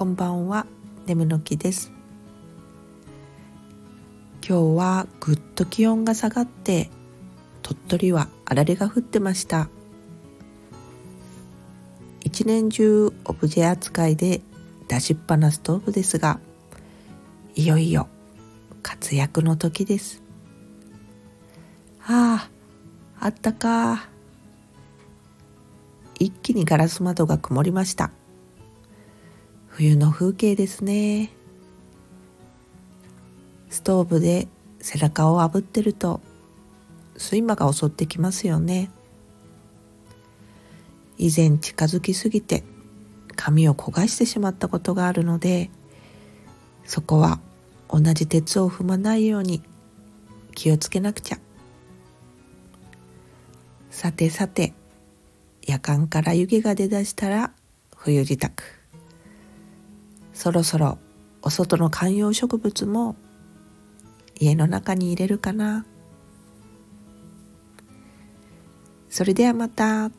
こんばんは。眠の木です。今日はぐっと気温が下がって鳥取はあられが降ってました。一年中オブジェ扱いで出しっぱなストーブですがいよいよ活躍の時です。あああったか一気にガラス窓が曇りました。冬の風景ですね。ストーブで背中を炙ってると睡魔が襲ってきますよね。以前近づきすぎて髪を焦がしてしまったことがあるのでそこは同じ鉄を踏まないように気をつけなくちゃ。さてさて夜間から湯気が出だしたら冬支度。そろそろお外の観葉植物も家の中に入れるかなそれではまた。